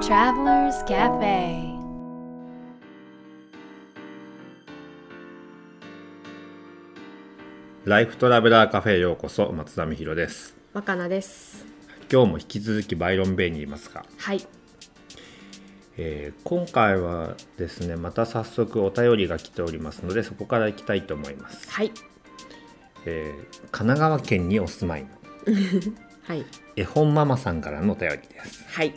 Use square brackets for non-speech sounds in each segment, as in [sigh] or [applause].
Travelers Cafe. ライフトラベラーカフェへようこそ松田美弘です。若菜です。今日も引き続きバイロンベイにいますが、はい。えー今回はですねまた早速お便りが来ておりますのでそこから行きたいと思います、はい。えー神奈川県にお住まいの [laughs] はい。絵本ママさんからのお便りです。はい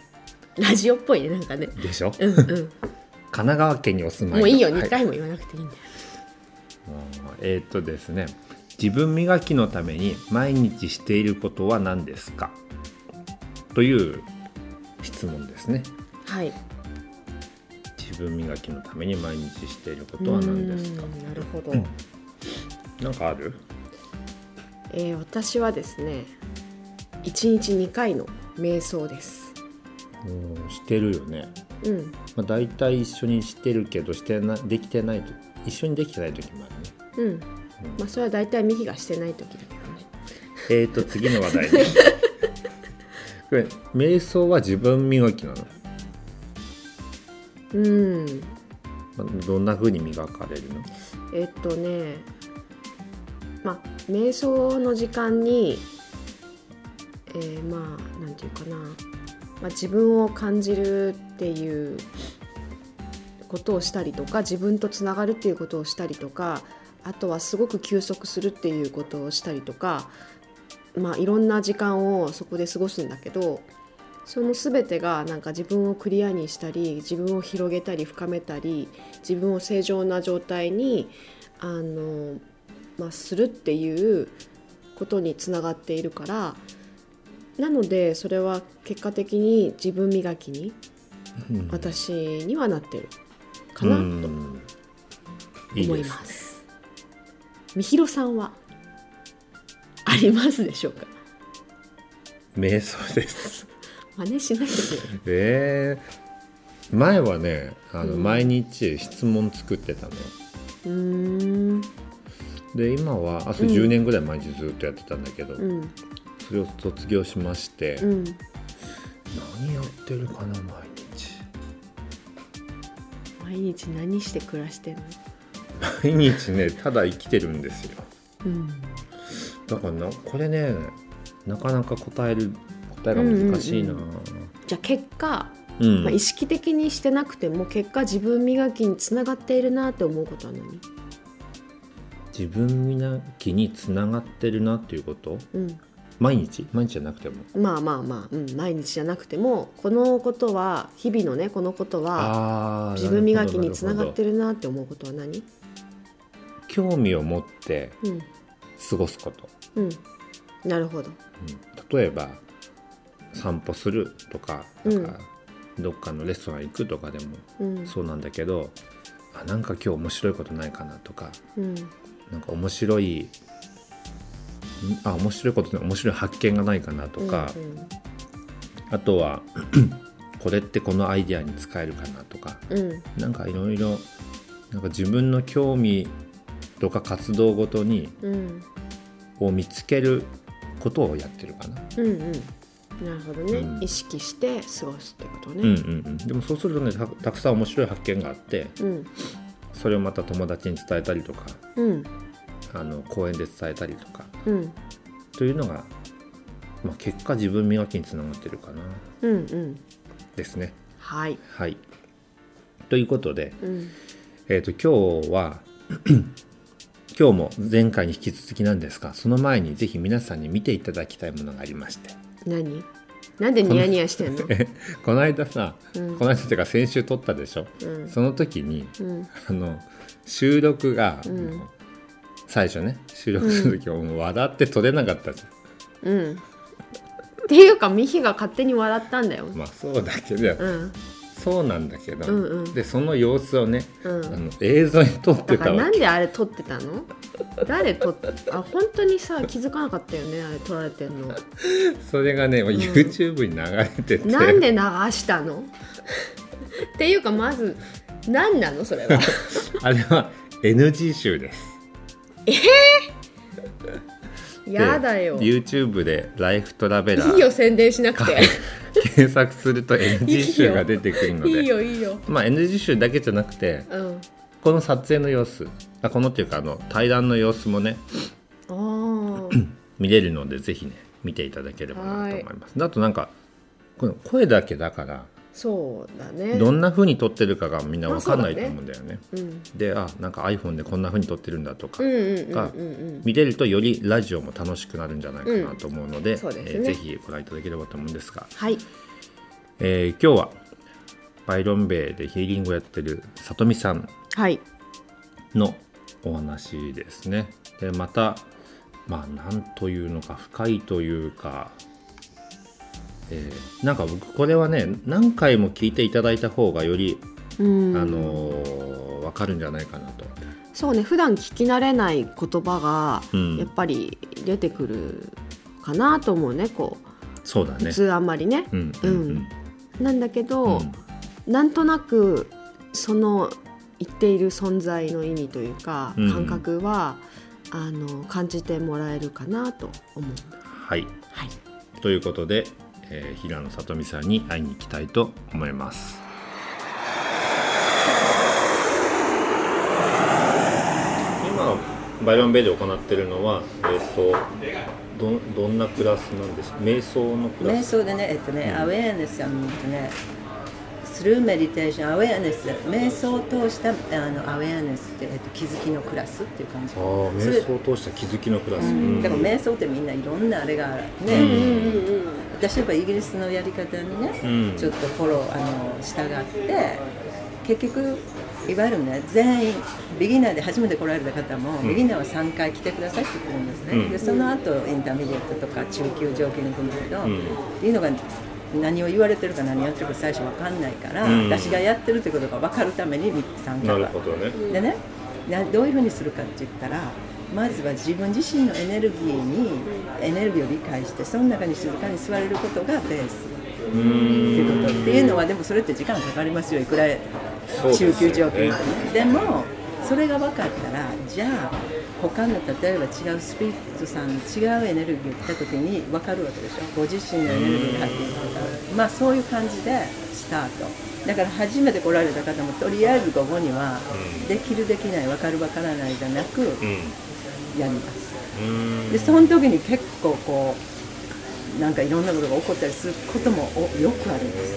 ラジオっぽいねなんかね。でしょ？うんうん。神奈川県にお住まいの。もういいよは2回も言わなくていいんだよ、えーっとですね。自分磨きのために毎日していることは何ですか？という質問ですね。はい。自分磨きのために毎日していることは何ですか？なるほど、なんかある？えー私はですね1日2回の瞑想ですうんしてるよね、うん。まあ、大体一緒にしてるけどしてなできてないと一緒にできてない時もあるね。うん。まあそれは大体ミヒがしてない時だけどね。えーと次の話題ね。[laughs] これ瞑想は自分磨きなの、うん。まあどんな風に磨かれるの？えっとねまあ瞑想の時間にえーまあなんていうかな、まあ、自分を感じるっていうことをしたりとか自分とつながるっていうことをしたりとかあとはすごく休息するっていうことをしたりとかまあいろんな時間をそこで過ごすんだけどその全てがなんか自分をクリアにしたり自分を広げたり深めたり自分を正常な状態にあの、まあ、するっていうことにつながっているからなのでそれは結果的に自分磨きにうん。私にはなってるかなと思います。みひろさんはありますでしょうか？瞑想です。[laughs] 真似しないでね。えー、前はねあの、うん。毎日質問作ってたのよ。うーん。で今はあとうん10年ぐらい毎日ずっとやってたんだけど、うんそれを卒業しまして、うん。何やってるかな毎日。毎日何して暮らしてんの？毎日ねただ生きてるんですよ。うん。だからなこれねなかなか答える答えが難しいな、うんうん。じゃあ結果、うん。まあ、意識的にしてなくても結果自分磨きにつながっているなって思うことは何？自分磨きにつながってるなっていうこと？うん毎日？毎日じゃなくても？まあまあまあ、うん、毎日じゃなくてもこのことは日々のねこのことは自分磨きにつながってるるなって思うことは何？興味を持ってうん。過ごすこと、うん。なるほど。うん。例えば散歩するとかなんかどっかのレストラン行くとかでもうん。そうなんだけどあなんか今日面白いことないかなとかうん。なんか面白いんあ面白いことね面白い発見がないかなとか、あとは [clears throat] これってこのアイデアに使えるかなとかうん。うんなんかいろいろなんか自分の興味とか活動ごとにうん。を見つけることをやってるかな。うんうん。なるほどね、うん。意識して過ごすってことうんうねんうん、でもそうするとねたたくさん面白い発見があってうん。それをまた友達に伝えたりとかうんあの公園で伝えたりとか。うん。というのが、まあ、結果自分磨きにつながってるかな。うんうん。ですね。はい。はい。ということで、うん。えー、と今日は [clears throat] 今日も前回に引き続きなんですがその前にぜひ皆さんに見ていただきたいものがありまして。何？なんでニヤニヤしてんの？[laughs] この間さ、うん。この間っていうか先週撮ったでしょ、うん。その時にうん。あの収録が、うん最初ね収録する時はもう笑って撮れなかったじうん。っていうかミヒが勝手に笑ったんだよ。ゃんまあそうだけど、うん。そうなんだけど、うんうん。でその様子をね、うん。あの映像に撮ってたわけ。んであれ撮ってたの？誰撮ってあ本当にさ気づかなかったよねあれ撮られてんの。それがね、もう YouTube に流れてて。なんで流したの？っていうかまず何なの？それは。[laughs] あれは NG 集ですやだよ。YouTube で「ライフトラベラーいいよ宣伝しなくて。検索すると NG 集が出てくるのいいでよいいよ。まあ NG 集だけじゃなくてうん。この撮影の様子。あこのっていうかあの対談の様子もね [clears throat] 見れるのでぜひね見ていただければなと思います。であとなんかこの声だけだからそうだね。どんな風に撮ってるかがみんな分かんないと思うんだよね。うん。であなんか iPhone でこんな風に撮ってるんだとか、がうん見れるとよりラジオも楽しくなるんじゃないかなと思うので,、うんですね。えーぜひご覧いただければと思うんですが、はい。えー今日はバイロンベイでヒーリングをやってるさとみさんはい。のお話ですね。でまたまあなんというのか深いというか、えーなんか僕これはね何回も聞いていただいた方がより、うん。あのーわかるんじゃないかなと。そうね普段聞き慣れない言葉がうん。やっぱり出てくるかなと思うねこう。普そうだね。通あんまりね。うんうん。うん。なんだけど、うん。なんとなくその言っている存在の意味というか、うん。感覚はあの感じてもらえるかなと思う。はい。はい、ということで、えー平野さとみさんに会いに行きたいと思います。今バイロンベイで行っているのは、えっ、とどどんなクラスなんですか？瞑想のクラ瞑ス想でね、えっとね、アウェアネスあのね、スルーメディテーション、アウェアネス、瞑想を通したあのアウェアネスって、えっと、気づきのクラスっていう感じ。ああ瞑想を通した気づきのクラス、うん、でも瞑想ってみんないろんなあれがある。ね、うん私やっぱイギリスのやり方にね、うん。ちょっとフォローあの従って結局いわゆるね全員ビギナーで初めて来られた方も、ん。ビギナーは3回来てくださいって言ってるんですね、うん。でその後 intermediate とか中級上級に来るんだけど、うん。っていうのが何を言われてるか何やってるか最初分かんないから、うん。私がやってるってことが分かるために参加なるがほどね、でねなどういうふうにするかって言ったらまずは自分自身のエネルギーにエネルギーを理解してその中に静かに座れることがベース。うっていうことっていうのはでもそれって時間かかりますよ。いくら中級上級でもね。でもそれが分かったらじゃあ他の例えば違うスピリットさんの違うエネルギーが来た時に分かるわけでしょ？ご自身のエネルギーが入っていくからまあそういう感じでスタート。だから初めて来られた方もとりあえず午後にはうん。できるできない分かる分からないじゃなくうん。やります。うん。でその時に結構こうなんかいろんなことが起こったりすることもおよくあるんです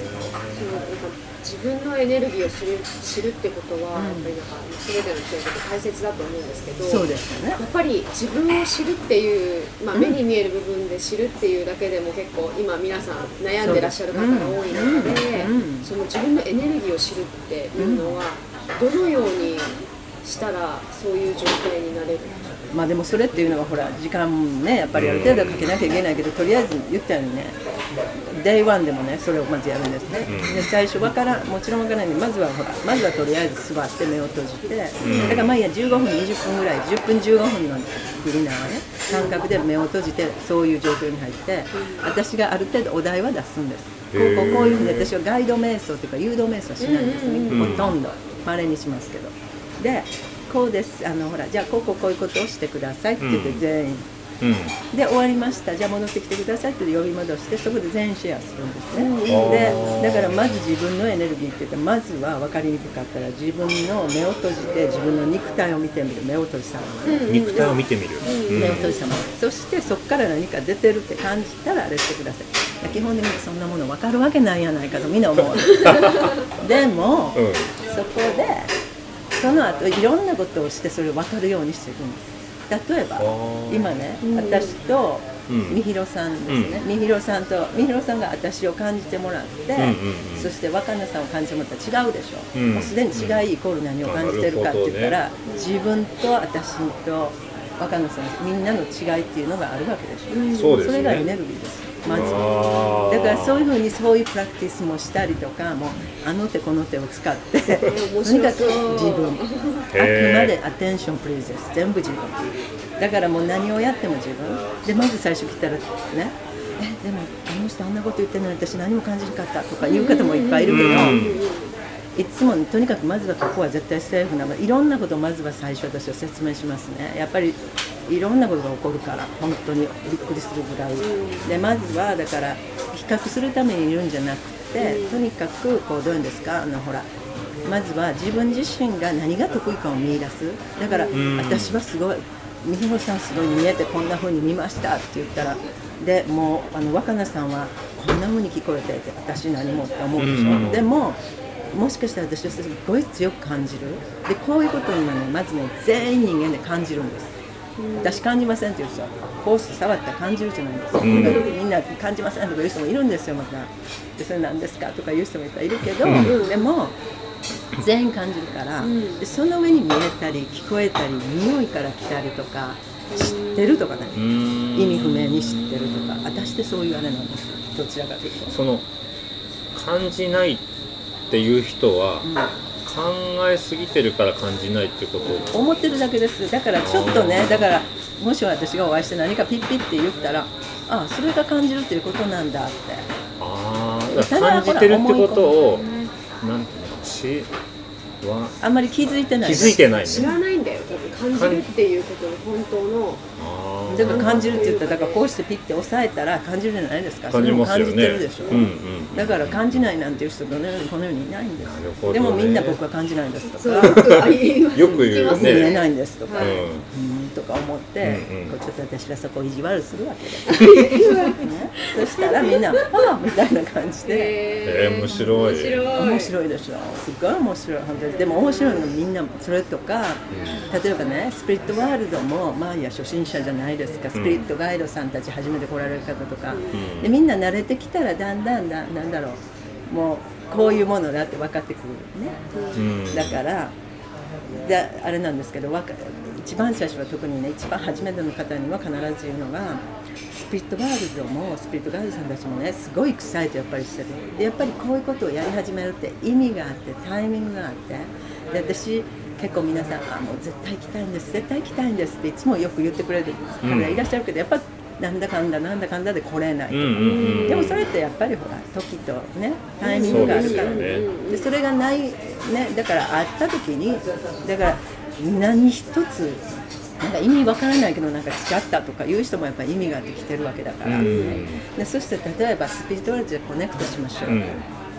自分のエネルギーを知る知るってことは、うん。やっぱりなんか全ての人にとって大切だと思うんですけどそうですよね。やっぱり自分を知るっていう、まあ、うん。目に見える部分で知るっていうだけでも結構今皆さん悩んでらっしゃる方が多い中で、その自分のエネルギーを知るっていうのは、どのようにしたらそういう状態になれるまあでもそれっていうのはほら時間もねやっぱりある程度かけなきゃいけないけどとりあえず言ったようにね Day1 でもねそれをまずやるんですね、で最初わからんもちろんわからないんでまずはほらまずはとりあえず座って目を閉じて、だからまあいいや15分20分ぐらい10分15分のビギナーはね感覚で目を閉じてそういう状況に入って私がある程度お題は出すんです。こうこうこういうふうに私はガイド瞑想というか誘導瞑想はしないんですね、うん。ほとんど。まれにしますけど。でこうです。あのほらじゃあこうこうこういうことをしてくださいって言ってうん。全員、うん。で終わりました。じゃあ戻ってきてくださいって呼び戻してそこで全員シェアするんですね、うん。でだからまず自分のエネルギーって言ってまずは分かりにくかったら自分の目を閉じて自分の肉体を見てみる。目を閉じたままね、肉体を見てみる、うん。目を閉じたまま。そしてそこから何か出てるって感じたらあれしてください。基本的にそんなもの分かるわけないやないかとみんな思う。[laughs] でも、うん。そこでその後いろんなことをしてそれを分かるようにしていくんです例えば今ね、私とうん。みひろさんですね、みひろさんとみひろさんが私を感じてもらって、そして若菜さんを感じてもらったら違うでしょ、うん。もうすでに違いイコール何を感じてるかって言ったら、自分と私と若菜さんみんなの違いっていうのがあるわけでしょ、そうですね。れがエネルギーですまずだからそういうふうにそういうプラクティスもしたりとかもうあの手この手を使ってとにかく自分あくまでアテンションプリーズです全部自分。だからもう何をやっても自分。でまず最初来たらねえでもあの人あんなこと言ってるのに私何も感じなかったとか言う方もいっぱいいるけど、うんいつもとにかくまずはここは絶対セーフなのいろんなことをまずは最初私は説明しますね。やっぱりいろんなことが起こるから本当にびっくりするぐらい。でまずはだから比較するためにいるんじゃなくてとにかくこうどういうんですか？あのほらまずは自分自身が何が得意かを見出す。だからん。私はすごい美穂さんすごい見えてこんな風に見ましたって言ったらでもうあの若菜さんはこんな風に聞こえてて私何もって思うでしょ、うん。でももしかしたら私はすごい強く感じる。でこういうことにはねまずね全員人間で感じるんです。私感じませんって言う人はコース触ったら感じるじゃないですか、ん。みんな感じませんとか言う人もいるんですよまた。でそれ何ですかとか言う人もいっぱいいるけど、でも全員感じるから、でその上に見えたり聞こえたり匂いから来たりとか知ってるとかね、意味不明に知ってるとか。私ってそういうあれなんです。よどちらかというと。その感じないっていう人は、考えすぎてるから感じないってこと？思ってるだけです。だからちょっとねだからもし私がお会いして何かピッピって言ったらああそれが感じるっていうことなんだって。ああ感じてるってことをなんていうのしは。あんまり気づいてない。気づいてない知ねらないんだよ。多分感じるっていうことの本当の。あー。だから感じるって言ったらだからこうしてピッて押さえたら感じるじゃないですか。感じますよね。それも感じてるでしょ、うんうんだから感じないなんていう人この世にこの世にいないんですね。でもみんな僕は感じないんですとか。よくあ言うね。聞きます見えないんですとか、はいうんとか思って、うんうん。こうちょっと私はそこを意地悪するわけです、[laughs] ね、そしたらみんな「ああ」みたいな感じで。えー面白い。面白い。面白いでしょ。すっごい面白い。本当に。でも面白いのみんなそれとか、例えばねスピリットワールドもまあいや初心者じゃないですか。スピリットガイドさんたち初めて来られる方とか、うん。でみんな慣れてきたらだんだんだなんだろう。もうこういうものだって分かってくるね、うん。だからであれなんですけどわか一番最初は特にね一番初めての方には必ず言うのがスピリットワールドもスピリットガイドさんたちもねすごい臭いとやっぱりしてる。でやっぱりこういうことをやり始めるって意味があってタイミングがあって。で私結構皆さんあもう絶対行きたいんです絶対行きたいんですっていつもよく言ってくれる方いらっしゃるけど、やっぱなんだかんだなんだかんだで来れない。とか、うんうんうん。でもそれってやっぱりほら時とねタイミングがあるから。そうですよね。でそれがないねだから会った時にだから何一つなんか意味わからないけどなんか違ったとかいう人もやっぱり意味があってきてるわけだから、うん。でそして例えばスピリットワールドでコネクトしましょう、うん。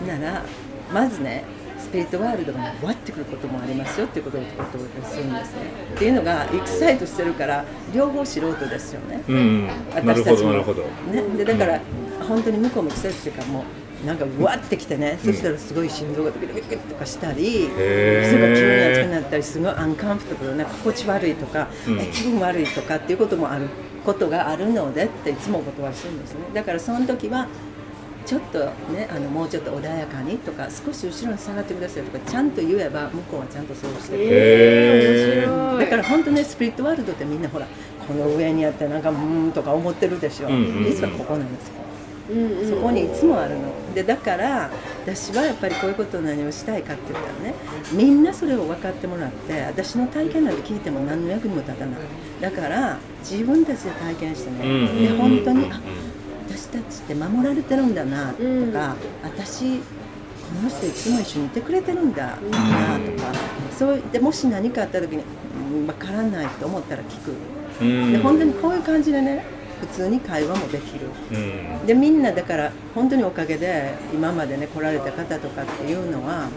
ならまずねスピリットワールドがわってくることもありますよっていうことをするんですねっていうのがエキサイトしてるから両方素人ですよね、うんうん。なるほ私たちもどなるほど。ね、でだから、本当に向こうも季節というかもうなんかうわってきてね、そしたらすごい心臓がドキドキドキとかしたりへー。それが急に熱くなったりすごいアンカンフトブ心地悪いとか、うん。え気分悪いとかっていうこともあることがあるのでっていつもお断りするんですね。だからその時はちょっとねあのもうちょっと穏やかにとか少し後ろに下がってくださいとかちゃんと言えば向こうはちゃんとそうしてくれる。へー。だから本当ねスピリットワールドってみんなほらこの上にあってなんかうーんとか思ってるでしょ、うんうんうん。実はここなんですよ。うんうん。そこにいつもあるの。でだから私はやっぱりこういうことを何をしたいかって言ったらねみんなそれを分かってもらって私の体験なんて聞いても何の役にも立たない。だから自分たちで体験してね、うんうんで本当に私たちって守られてるんだなとか、うん。私この人いつも一緒にいてくれてるんだなとか、そうでもし何かあった時にうん分からないと思ったら聞く、うん。で本当にこういう感じでね普通に会話もできる。うん。でみんなだから本当におかげで今までね来られた方とかっていうのは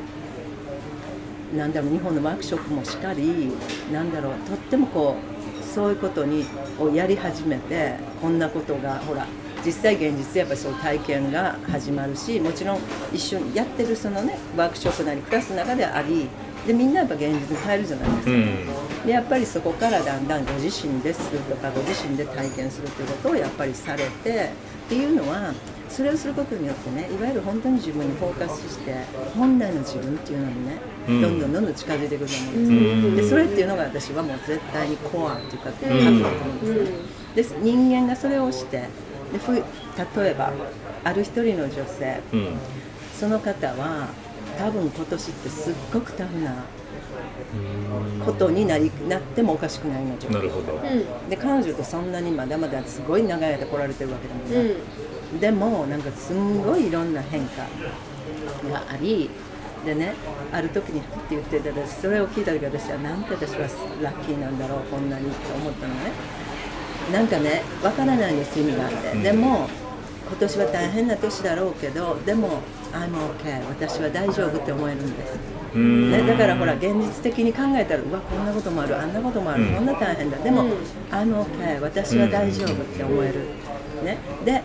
なんだろう日本のワークショップもしかりなんだろうとってもこうそういうことにをやり始めてこんなことがほら実際現実でやっぱりそう体験が始まるしもちろん一緒にやってるそのねワークショップなりクラスの中でありでみんなやっぱ現実に変えるじゃないですか。うん。でやっぱりそこからだんだんご自身でするとかご自身で体験するということをやっぱりされてっていうのはそれをすることによってねいわゆる本当に自分にフォーカスして本来の自分っていうのにね、うん。どんどんどんどん近づいてくると思うんですでそれっていうのが私はもう絶対にコアっていうか核だと思うんですね、で人間がそれをしてでふ例えばある一人の女性うん。その方は多分今年ってすっごくタフなことになりなってもおかしくないのなるほど。で彼女ってそんなにまだまだすごい長い間来られてるわけでもない、でもなんかすんごいいろんな変化がありでねある時にって言ってて私それを聞いた時私はなんて私はラッキーなんだろうこんなにって思ったのねなんかねわからないんです意味があって、でも今年は大変な年だろうけどでも I'm okay 私は大丈夫って思えるんです。うん。ね、だからほら現実的に考えたらうわこんなこともある。あんなこともある、うん。こんな大変だ。でも、あの OK 私は大丈夫って思える、ね、で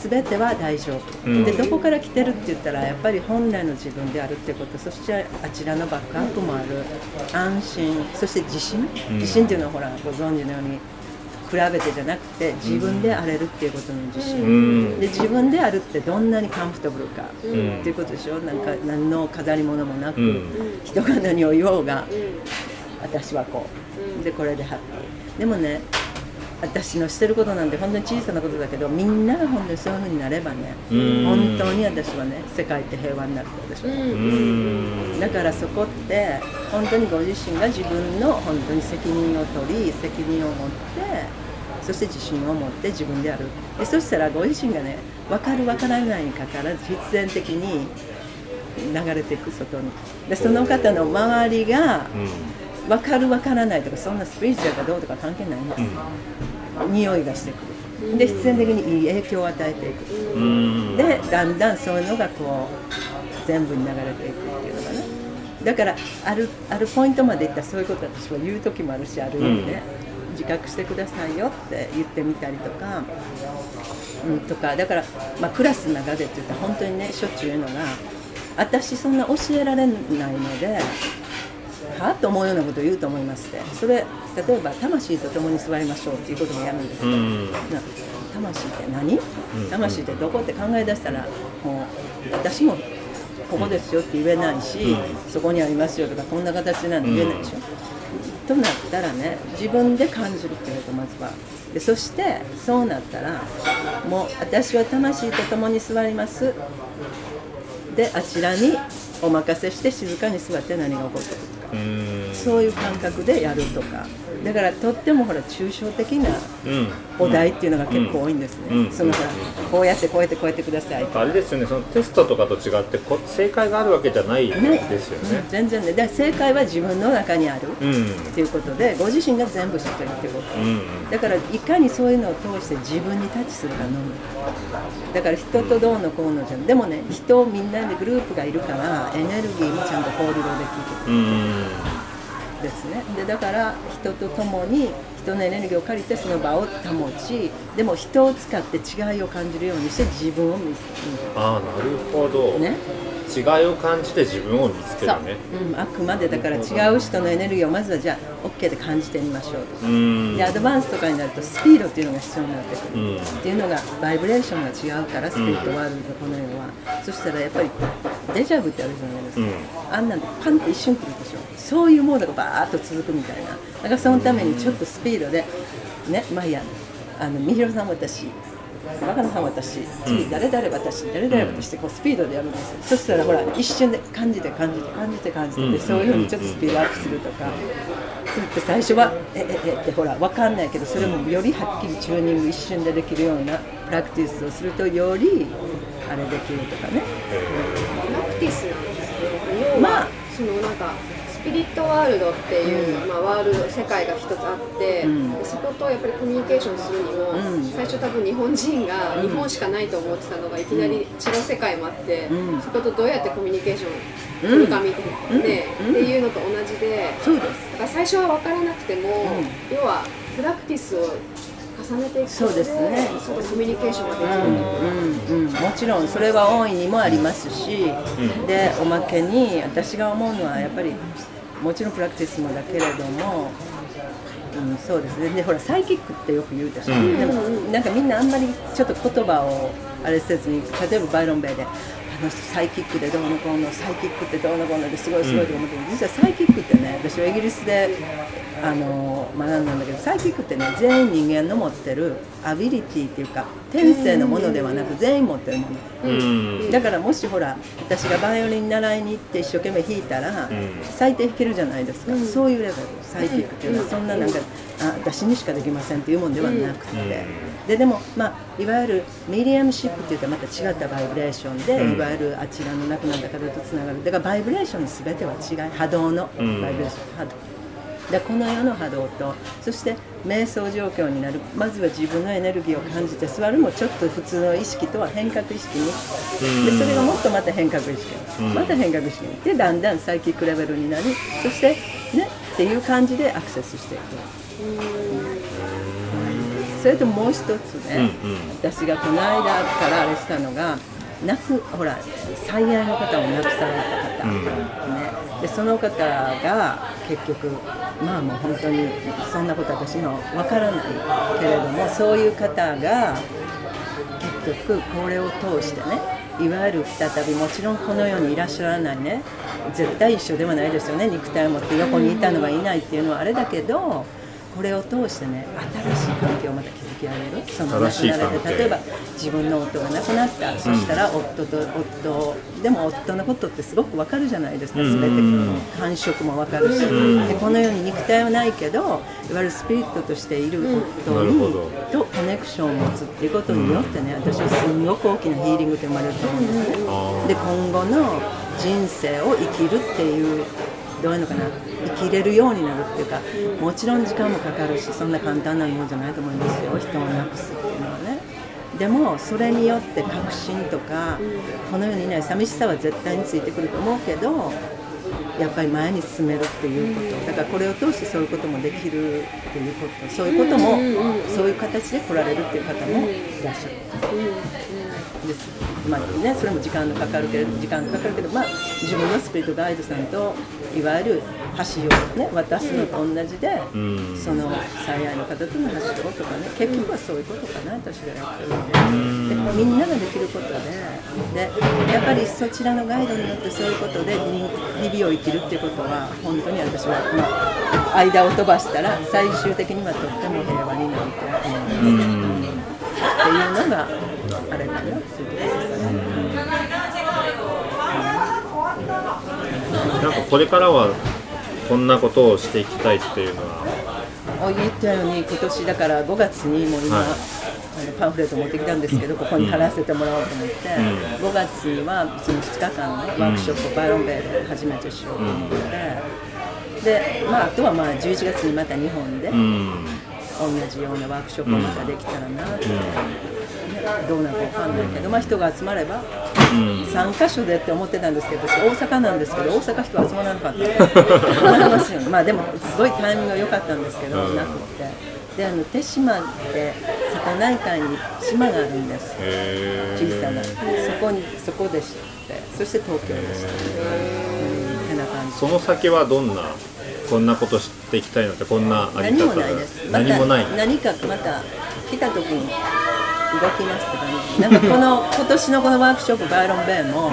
全ては大丈夫、うん。でどこから来てるって言ったらやっぱり本来の自分であるってこと。そしてあちらのバックアップもある。安心。そして自信、うん。自信っていうのはほらご存知のように比べてじゃなくて自分であれるっていうことの自信、うん。で自分であるってどんなにカンフトブルか、ん。っていうことでしょ？なんか何の飾り物もなく、うん。人が何を言おうが、うん私はこうんう。でこれでハッピー。でもね私のしてることなんて本当に小さなことだけどみんなが本当にそういうふうになればねうん。本当に私はね世界って平和になるって私はだからそこって本当にご自身が自分の本当に責任を取り責任を持ってそして自信を持って自分である。でそしたらご自身がね分かる分からないにかかわらず必然的に流れていく外に。でその方の周りが分かる分からないとかそんなスピリチュアルかどうとか関係ないんです、匂いがしてくる。で必然的にいい影響を与えていく。うん。でだんだんそういうのがこう全部に流れていくっていうのかな。だからあるあるポイントまでいったらそういうこと私は言う時もあるしある意味で、自覚してくださいよって言ってみたりとか、うん、とか。だから、まあ、クラスの中でって言ったら本当にねしょっちゅう言うのが私そんな教えられないのでは？と思うようなことを言うと思いますって。それ例えば魂と共に座りましょうっていうこともやるんですようん。な魂って何、魂ってどこって考え出したらもう私もここですよって言えないし、うん。そこにありますよとかこんな形なんて言えないでしょ、となったらね自分で感じるっていうことまずは。でそしてそうなったらもう私は魂と共に座ります。であちらにお任せして静かに座って何が起こってくるかうん。そういう感覚でやるとか。だからとってもほら抽象的なうん。お題っていうのが結構多いんですね、うん。そのほらこうやってこうやってこうやってくださいあれですよねそのテストとかと違ってこ正解があるわけじゃないですよね。全然ね。で正解は自分の中にあるうん。っていうことでご自身が全部知ってるってこと、うんだからいかにそういうのを通して自分にタッチするかのみ。だから人とどうのこうのじゃんでもね人みんなでグループがいるからエネルギーもちゃんとホールドできる。うんですね。でだから人と共に人のエネルギーを借りてその場を保ちでも人を使って違いを感じるようにして自分を見つああなるほど、ね違いを感じて自分を見つけるね、う。ん、あくまでだから違う人のエネルギーをまずはじゃあ OK で感じてみましょうとうん。でアドバンスとかになるとスピードっていうのが必要になってくる、うん。っていうのがバイブレーションが違うからスピリットワールドこの世は、そしたらやっぱりデジャブってあるじゃないですか、うん。あんなんでパンって一瞬来るでしょ。そういうモードがバーッと続くみたいな。だからそのためにちょっとスピードでねまあいいや。あのみひろさん私若菜さん私次誰々私誰々私ってこうスピードでやるんですよ、そしたらほら一瞬で感じて感じて感じて感じて、うん。でそういうふうにちょっとスピードアップするとか、するって最初はえええってほら分かんないけどそれもよりはっきりチューニング一瞬でできるようなプラクティスをするとよりあれできるとかね。プラクティスなんですね要は、まあそのなんかスピリットワールドっていう、まあ、ワールド世界が一つあって、うん。でそことやっぱりコミュニケーションするにも、うん。最初多分日本人が日本しかないと思ってたのがいきなり違う世界もあって、うん。そことどうやってコミュニケーション取るかみたいな、ねうん。っていうのと同じでそうです。だから最初は分からなくても、要はプラクティスを重ねていくそうですね。コミュニケーションができる、うんうん、もちろんそれは大いにもありますし、でおまけに私が思うのはやっぱりもちろんプラクティスもだけれども、うん、そうですねでほらサイキックってよく言うでしょ、うんでもなんかみんなあんまりちょっと言葉をあれせずに例えばバイロンベイで。あの人サイキックでどうのこうのサイキックってどうのこうのですごいすごいとか思って、実はサイキックってね私はイギリスであの学んだんだけどサイキックってね全員人間の持ってるアビリティっていうか天性のものではなく全員持ってるもの。うん。だからもしほら私がバイオリン習いに行って一生懸命弾いたら、ん。最低弾けるじゃないですか、そういうレベルサイキックっていうのはそんななんかあ私にしかできませんっていうもんではなくて、ででも、まあ、いわゆる mediumship っていうとまた違ったバイブレーションで、うん。いわゆるあちらの亡くなった方とつながる。だからバイブレーションの全ては違い波動のバイブレーション、波動。でこの世の波動とそして瞑想状況になる。まずは自分のエネルギーを感じて座るもちょっと普通の意識とは変革意識に。でそれがもっとまた変革意識にうん。また変革意識にでだんだんサイキックレベルになりそしてねっていう感じでアクセスしていくそれともう一つね、うんうん。私がこの間からあれしたのが亡くほら最愛の方を亡くされた方、うん。ね、でその方が結局まあもう本当にそんなこと私のわからないけれどもそういう方が結局これを通してねいわゆる再びもちろんこの世にいらっしゃらないね。絶対一緒ではないですよね。肉体を持って横にいたのがいないっていうのはあれだけどこれを通してね新しい関係をまた築き上げるその亡新しなられ例えば自分の夫が亡くなった、そしたら夫と夫でも夫のことってすごくわかるじゃないですかうん。全て感触もわかるし、でこの世に肉体はないけどいわゆるスピリットとしている夫に、とコネクションを持つっていうことによってね、私はすごく大きなヒーリングって生まれると思うんですね。あで今後の人生を生きるっていうどういうのかな？生きれるようになるっていうかもちろん時間もかかるしそんな簡単なものじゃないと思いますよ。人をなくすっていうのはね。でもそれによって確信とかこの世にいない寂しさは絶対についてくると思うけどやっぱり前に進めるっていうこと。だからこれを通してそういうこともできるっていうこと。そういうこともそういう形で来られるっていう方もいらっしゃる。です。まあね、それも時間のかかるけど時間がかかるけど、まあ、自分のスピリットガイドさんといわゆる橋を、ね、渡すのと同じで、うん。その最愛の方との橋をとかね結局はそういうことかな私がやってるので。でみんなができることででやっぱりそちらのガイドによってそういうことで日々を生きるっていうことは本当に私は、まあ、間を飛ばしたら最終的にはとっても平和になると思う。うん。っていうのがなんかこれからはこんなことをしていきたいっていうのは。あ言ったように今年だから5月にもう今、はい。あのパンフレット持ってきたんですけどここに貼らせてもらおうと思って、5月にはその2日間のワークショップをバイロンベイで初めてしようと思って、でまあ、あとはまあ11月にまた日本でうん。同じようなワークショップをまたできたらなって、ねどうなるかわかんないけど、まあ、人が集まればうん3カ所でって思ってたんですけど私大阪なんですけど大阪人集まらなかった。ますよねまあでもすごいタイミングが良かったんですけど、うん。なくって。であの手島って瀬戸内海に島があるんです。へ小さな。えそこにそこでしてそして東京でしたうんてな感じ。その先はどんなこんなことしていきたいのってこんなあり方何もないです。何もない。何かまた来た時に動きますって感じなんかこの今年のこのワークショップバイロン・ベイもん。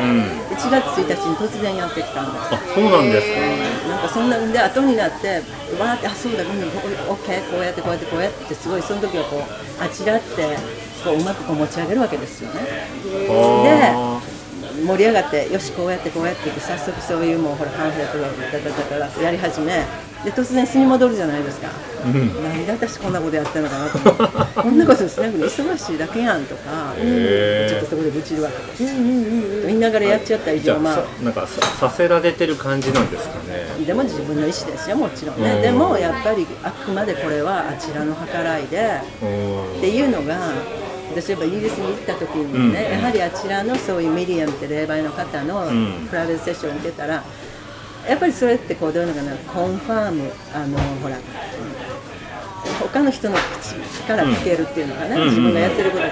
1月1日に突然やってきたんです。あそうなんですか。なんかそんなんで後になってわーってあそうだうんオッケーこうやってこうやってこうやってすごいその時はこうあちらってこううまくこう持ち上げるわけですよねあ盛り上がってよしこうやってこうやってって早速そういうもうほらパンフレットがダダダダダやり始めで突然住み戻るじゃないですか、なんで私こんなことやってるのかなと思って。こんなことしなくて忙しいだけやんとか。へー。ちょっとそこで愚痴るわけです、言いながらやっちゃった以上まあ。さなんかささせられてる感じなんですかね。でも自分の意思ですよ。もちろん。ね、うん。でもやっぱりあくまでこれはあちらの計らいで。うん。っていうのが私やっぱイギリスに行った時にね、うん。やはりあちらのそういうミディアムって霊媒の方のん。プライベートセッションを受けたらやっぱりそれってこうどういうのかなコンファームあのほら他の人の口から聞けるっていうのかな、うん。自分がやってることが。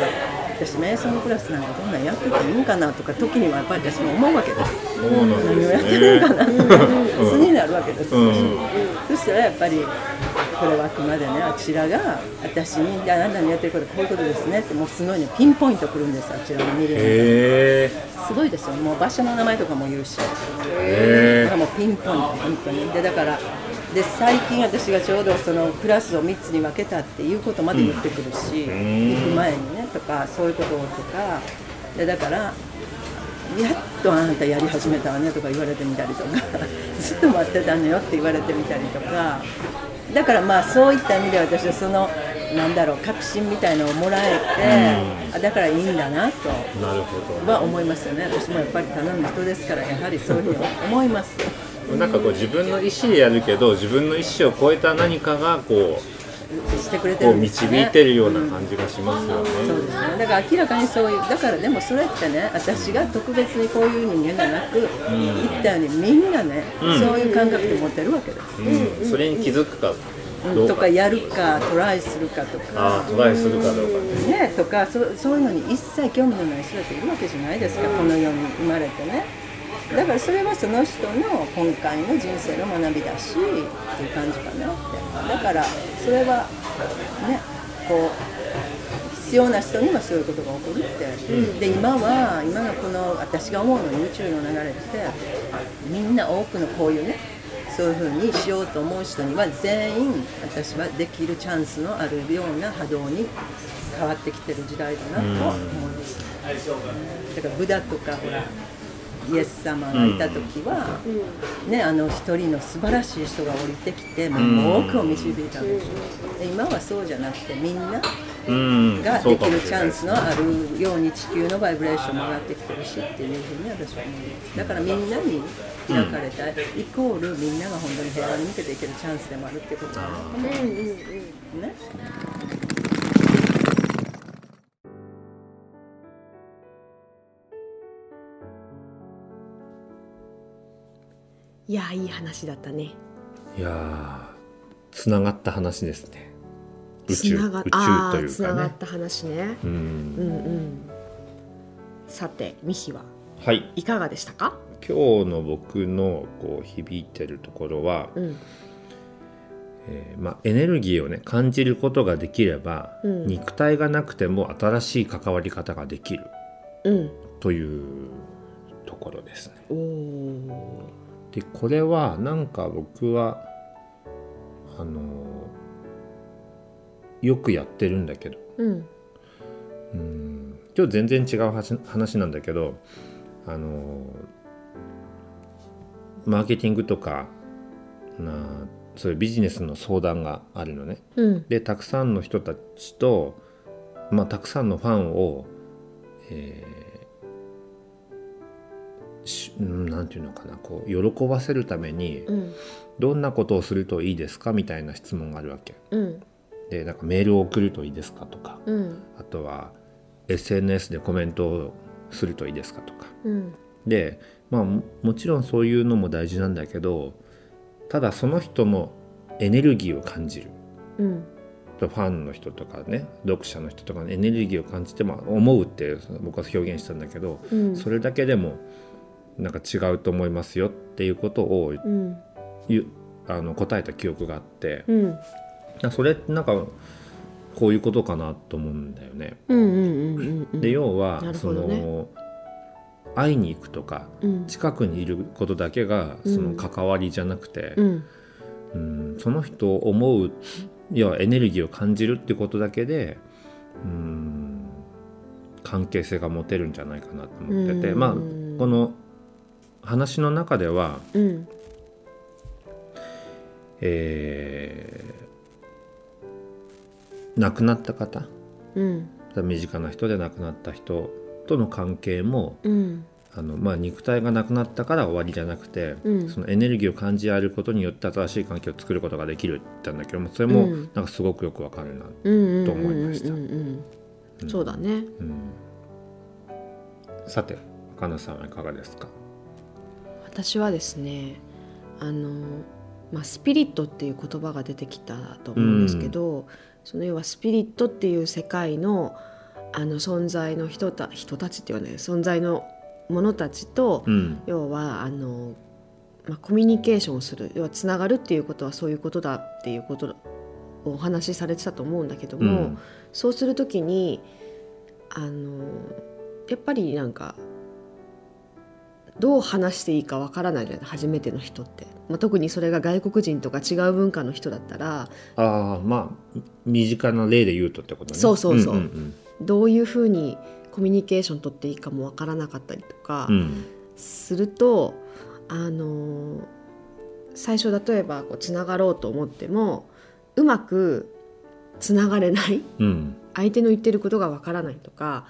私瞑想のクラスなんかどんなんやってていいんかなとか時にはやっぱり私も思うわけです。そうなん何をやってるのかなねって普通になるわけです、うん。そしたらやっぱりこれはあくまでねあちらが私に「あなたのやってることこういうことですね」ってもうすごいねピンポイントくるんですあちらのミリオすごいですよ。もう場所の名前とかも言うし。だへからもうピンポイント本当に。でだからで最近私がちょうどそのクラスを3つに分けたっていうことまで言ってくるし、ん。行く前にねとかそういうこととか。でだからやっとあなたやり始めたわねとか言われてみたりとか。[laughs] ずっと待ってたのよって言われてみたりとかだからまあそういった意味で私はそのなんだろう確信みたいのをもらえて、あだからいいんだなとなるほは思いますよね。私もやっぱり頼む人ですからやはりそういうふうに思います。どなんかこう自分の意思でやるけど自分の意思を超えた何かがこしてくれてるんですよ導いてるような感じがしますよね、そうですね。だから明らかにそういうだからでもそれってね私が特別にこういう人間じゃなく、言ったようにみんなね、うん。そういう感覚で持ってるわけです、うん。それに気づくかとかやるかトライするかとか。トライするかどうかね。ね、とかそそういうのに一切興味のない人だっているわけじゃないですか、この世に生まれてねだからそれはその人の今回の人生の学びだしっていう感じかなって。だからそれはねこう必要な人にはそういうことが起こるって、で今は今のこの私が思うの宇宙の流れってみんな多くのこういうねそういうふうにしようと思う人には全員私はできるチャンスのあるような波動に変わってきてる時代だなと思います、だからブダとかほらイエス様がいた時は、ね、あの一人の素晴らしい人が降りてきてもう多くを導いたんでしょで今はそうじゃなくてみんなうん。ができるチャンスのあるように地球のバイブレーションも上がってきてるしっていうふうに私は思いますだからみんなに開かれた、イコールみんなが本当に平和に向けていけるチャンスでもあるってことだな。と思うん。うんうんうねいやいい話だったね。いやーつながった話ですね。宇宙宇宙というかね。つながった話ね。ううんんうん。さてミヒははい。いかがでしたか？今日の僕のこう響いてるところは、うん。えーまあ、エネルギーをね感じることができれば、うん。肉体がなくても新しい関わり方ができるうん。というところですね。おおでこれはなんか僕はあのよくやってるんだけど。うん。うん。今日全然違う話話なんだけどあのマーケティングとかなそういうビジネスの相談があるのね。うん。でたくさんの人たちと、まあ、たくさんのファンを、えーしうんなんていうのかなこう喜ばせるためにうん。どんなことをするといいですかみたいな質問があるわけ。うん。でなんかメールを送るといいですかとかうん。あとは SNS でコメントをするといいですかとか。うん。でまあももちろんそういうのも大事なんだけどただその人のエネルギーを感じる。うん。ファンの人とかね読者の人とかのエネルギーを感じて、まあ、思うって僕は表現したんだけど、うん。それだけでもなんか違うと思いますよっていうことをうん。ゆあの答えた記憶があって。うん。それってなんかこういうことかなと思うんだよね。で要は、なるその会いに行くとかうん。近くにいることだけがそのうん関わりじゃなくて、うん。うんその人を思う要はエネルギーを感じるってことだけでうん関係性が持てるんじゃないかなと思ってて、うん。まあこの話の中では、うん。えー亡くなった方？うん。身近な人で亡くなった人との関係もうん。あの、まあ、肉体がなくなったから終わりじゃなくて、うん。そのエネルギーを感じ合えることによって新しい関係を作ることができるって言ったんだけどもそれもうんなんかすごくよくわかるな、と思いました。そうだね。うん。さて赤野さんはいかがですか？私はですねあの、まあ、スピリットっていう言葉が出てきたと思うんですけど、その要はスピリットっていう世界のあの存在の人た人たちっていうね存在の者たちと、うん。要はあの、まあ、コミュニケーションをする要はつながるっていうことはそういうことだっていうことをお話しされてたと思うんだけども、うん。そうするときにあのやっぱりなんかどう話していいかわからないじゃない初めての人って、まあ、特にそれが外国人とか違う文化の人だったらああまあ身近な例で言うとってことね。そうそうそう。んんどういうふうにコミュニケーション取っていいかもわからなかったりとかうん。うんすると、あの最初例えばこうつながろうと思ってもうまくつながれないうん。相手の言ってることがわからないとか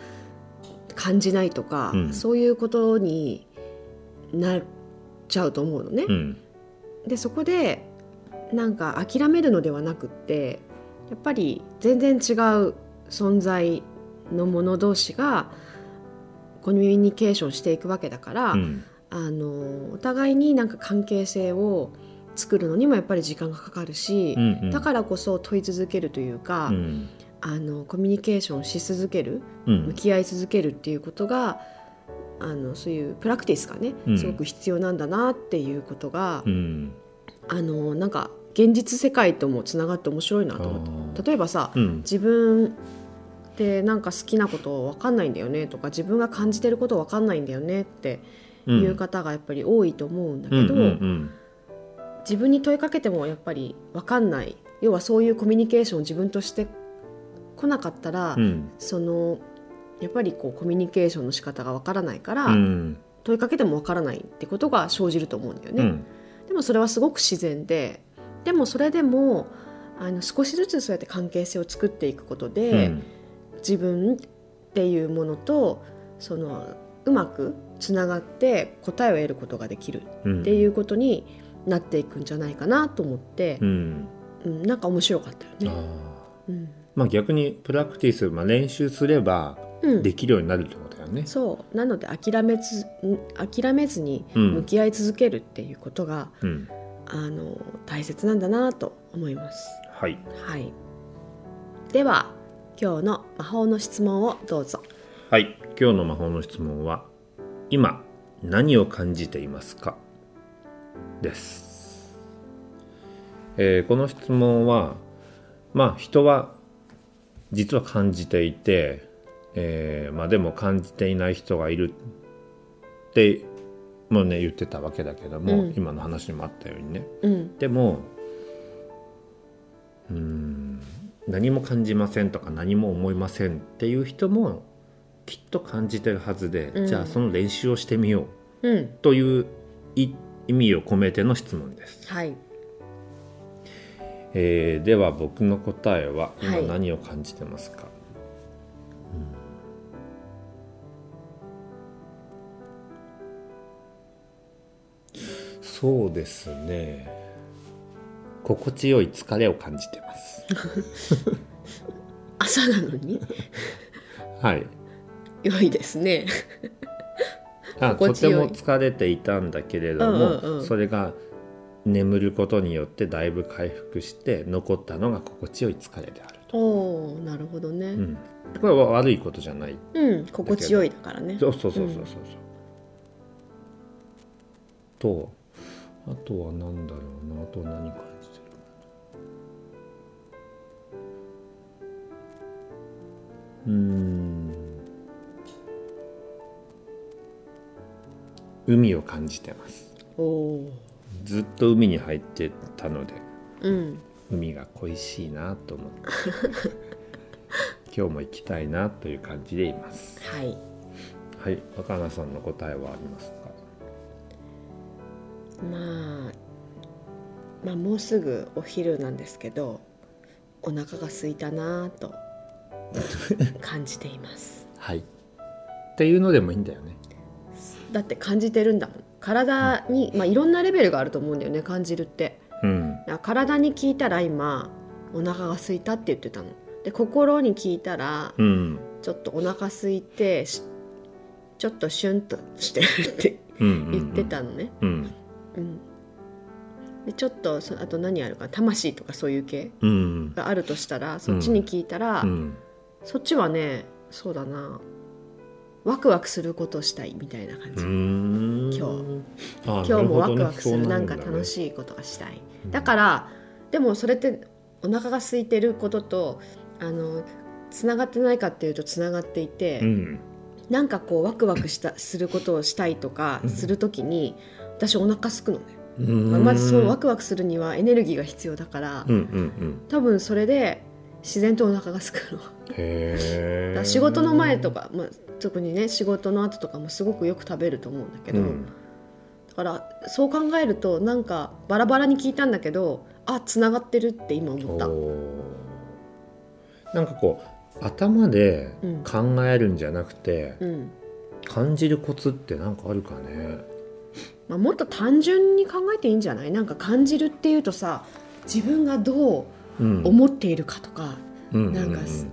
感じないとか、うん。そういうことになっちゃうと思うのね。うん。でそこでなんか諦めるのではなくってやっぱり全然違う存在の者同士がコミュニケーションしていくわけだから、うん。あのお互いになんか関係性を作るのにもやっぱり時間がかかるし、うんうん。だからこそ問い続けるというか、うん。あのコミュニケーションし続けるうん。向き合い続けるっていうことがあのそういうプラクティスがねうん。すごく必要なんだなっていうことが、うん。あのなんか現実世界ともつながって面白いなと思って。例えばさ、うん。自分ってなんか好きなこと分かんないんだよねとか自分が感じてること分かんないんだよねっていう方がやっぱり多いと思うんだけど、自分に問いかけてもやっぱり分かんない。要はそういうコミュニケーションを自分としてこなかったら、うん。そのやっぱりこうコミュニケーションの仕方が分からないから、うん。問いかけても分からないってことが生じると思うんだよね。うん。でもそれはすごく自然ででもそれでもあの少しずつそうやって関係性を作っていくことで、うん。自分っていうものとそのうまくつながって答えを得ることができるうん。っていうことになっていくんじゃないかなと思ってう、ん。うんなんか面白かったよあね。ー。うん。まあ逆にプラクティス、まあ、練習すればうんできるようになるってことだよね。そうなので諦めずん諦めずにうん向き合い続けるっていうことが、うんあの大切なんだなと思います。はいはい、では今日の魔法の質問をどうぞ。はい今日の魔法の質問は「今何を感じていますか?」です、えーこの質問はまあ人は実は感じていて、えーまあ、でも感じていない人がいるってもうね言ってたわけだけども、うん。今の話にもあったようにね。うん。でもうーん何も感じませんとか何も思いませんっていう人もきっと感じてるはずで、うん。じゃあその練習をしてみよううん。というい意味を込めての質問です、はい。えーでは僕の答えは今はい。何を感じてますか、うんそうですね。心地よい疲れを感じてます。[laughs] 朝なのに？はい。良いですね。あとて心地よい。も疲れていたんだけれども、うんうんうん。それが眠ることによってだいぶ回復して残ったのが心地よい疲れであると、おおなるほどね。うん、これは悪いことじゃない。うん、心地よいだからね。そうそうそうそうそう。そう、とあとは何だろうな。あとは何感じてる？うーん。海を感じてます。ずっと海に入ってたのでー。うん。海が恋しいなと思って。[laughs] 今日も行きたいなという感じでいます。はい。はい。若菜さんの答えはありますか？まあ。まあ、もうすぐお昼なんですけど。お腹が空いたなぁと。[laughs] 感じています。はいっていうのでもいいんだよねだって感じてるんだもん。体に、まあ、いろんなレベルがあると思うんだよね。感じるって。うん体に聞いたら今お腹が空いたって言ってたので心に聞いたらうんちょっとお腹空いてしちょっとシュンとしてるって言ってたのね、うんうん。でちょっとそあと何あるかな？魂とかそういう系うん。があるとしたらそっちに聞いたら、うん。そっちはねそうだな。ワクワクすることをしたいみたいな感うじ、ん。今今日もワクワクするなんか楽いしいことがしたい、だからでもそれってお腹が空いてることとあのつながってないかっていうとつながっていて、うん。なんかこうワクワクしたすることをしたいとかするときに、私お腹空くのね、うん。まずそうワクワクするにはエネルギーが必要だから、うんうんうん。多分それで自然とお腹が空くの。へ仕事の前とか、まあ、特にね仕事の後とかもすごくよく食べると思うんだけど、うん。だからそう考えるとなんかバラバラに聞いたんだけどあつながってるって今思った。なんかこう頭でうん。考えるんじゃなくて、うん。感じるコツってなんかあるかねまあ、もっと単純に考えていいんじゃない？なんか感じるっていうとさ自分がどううん。思っているかとか、うん。うん。なんかす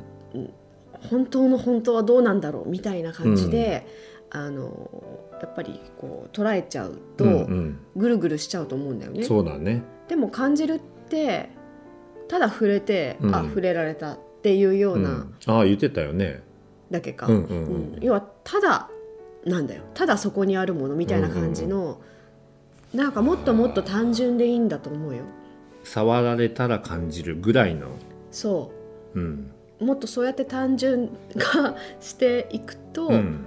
本当の本当はどうなんだろう？みたいな感じで、あのやっぱりこう捉えちゃうと、うんうん。ぐるぐるしちゃうと思うんだよね。そうだね。でも感じるってただ触れて、うん。あ触れられたっていうようう、なん。ああ言ってたよね。だけか、うんうん。うん。要はただなんだよ。ただそこにあるものみたいな感じの、なんかもっともっと単純でいいんだと思うよ。触られたら感じるぐらいの。そう。ん。うもっとそうやって単純化していくと、うん。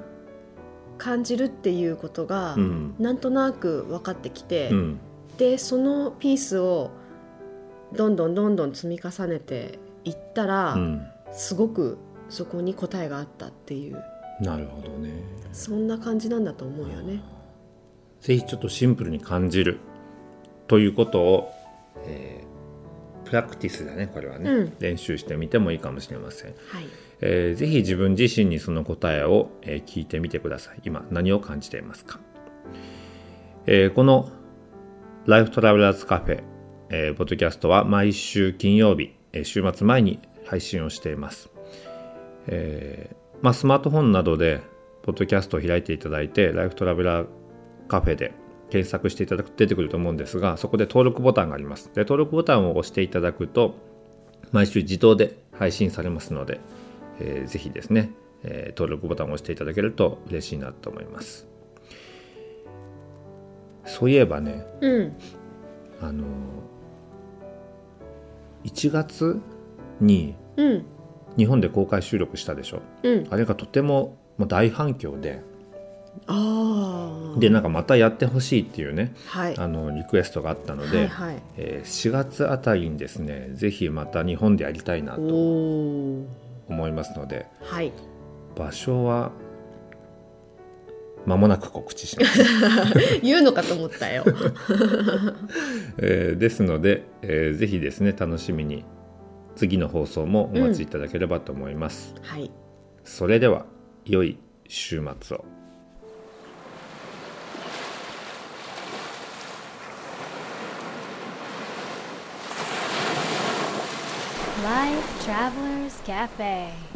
感じるっていうことが、うん。なんとなく分かってきて、うん。でそのピースをどんどんどんどん積み重ねていったら、うん。すごくそこに答えがあったっていう。なるほどねそんな感じなんだと思うよね。ぜひちょっとシンプルに感じるということを、えープラクティスだねこれはね、うん。練習してみてもいいかもしれません、はい、えーぜひ自分自身にその答えを、えー聞いてみてください。今何を感じていますか、えーこのライフトラベラーズカフェ、えーポッドキャストは毎週金曜日、えー週末前に配信をしています、えーまあ、スマートフォンなどでポッドキャストを開いていただいてライフトラベラーカフェで検索していただくと出てくると思うんですがそこで登録ボタンがあります。で登録ボタンを押していただくと毎週自動で配信されますので、えーぜひですね、えー登録ボタンを押していただけると嬉しいなと思います。そういえばねうん、あの1月にうん、日本で公開収録したでしょ？うん、あれがとてももう大反響で。でなんかまたやってほしいっていうねはい、あのリクエストがあったので、はいはい、えー4月あたりにですねぜひまた日本でやりたいなおとお、思いますのではい、場所は間もなく告知します、[laughs] 言うのかと思ったよ。[laughs] えーですので、えーぜひですね楽しみに次の放送もお待ちいただければと思います、はい、それでは良い週末を Life Travelers Cafe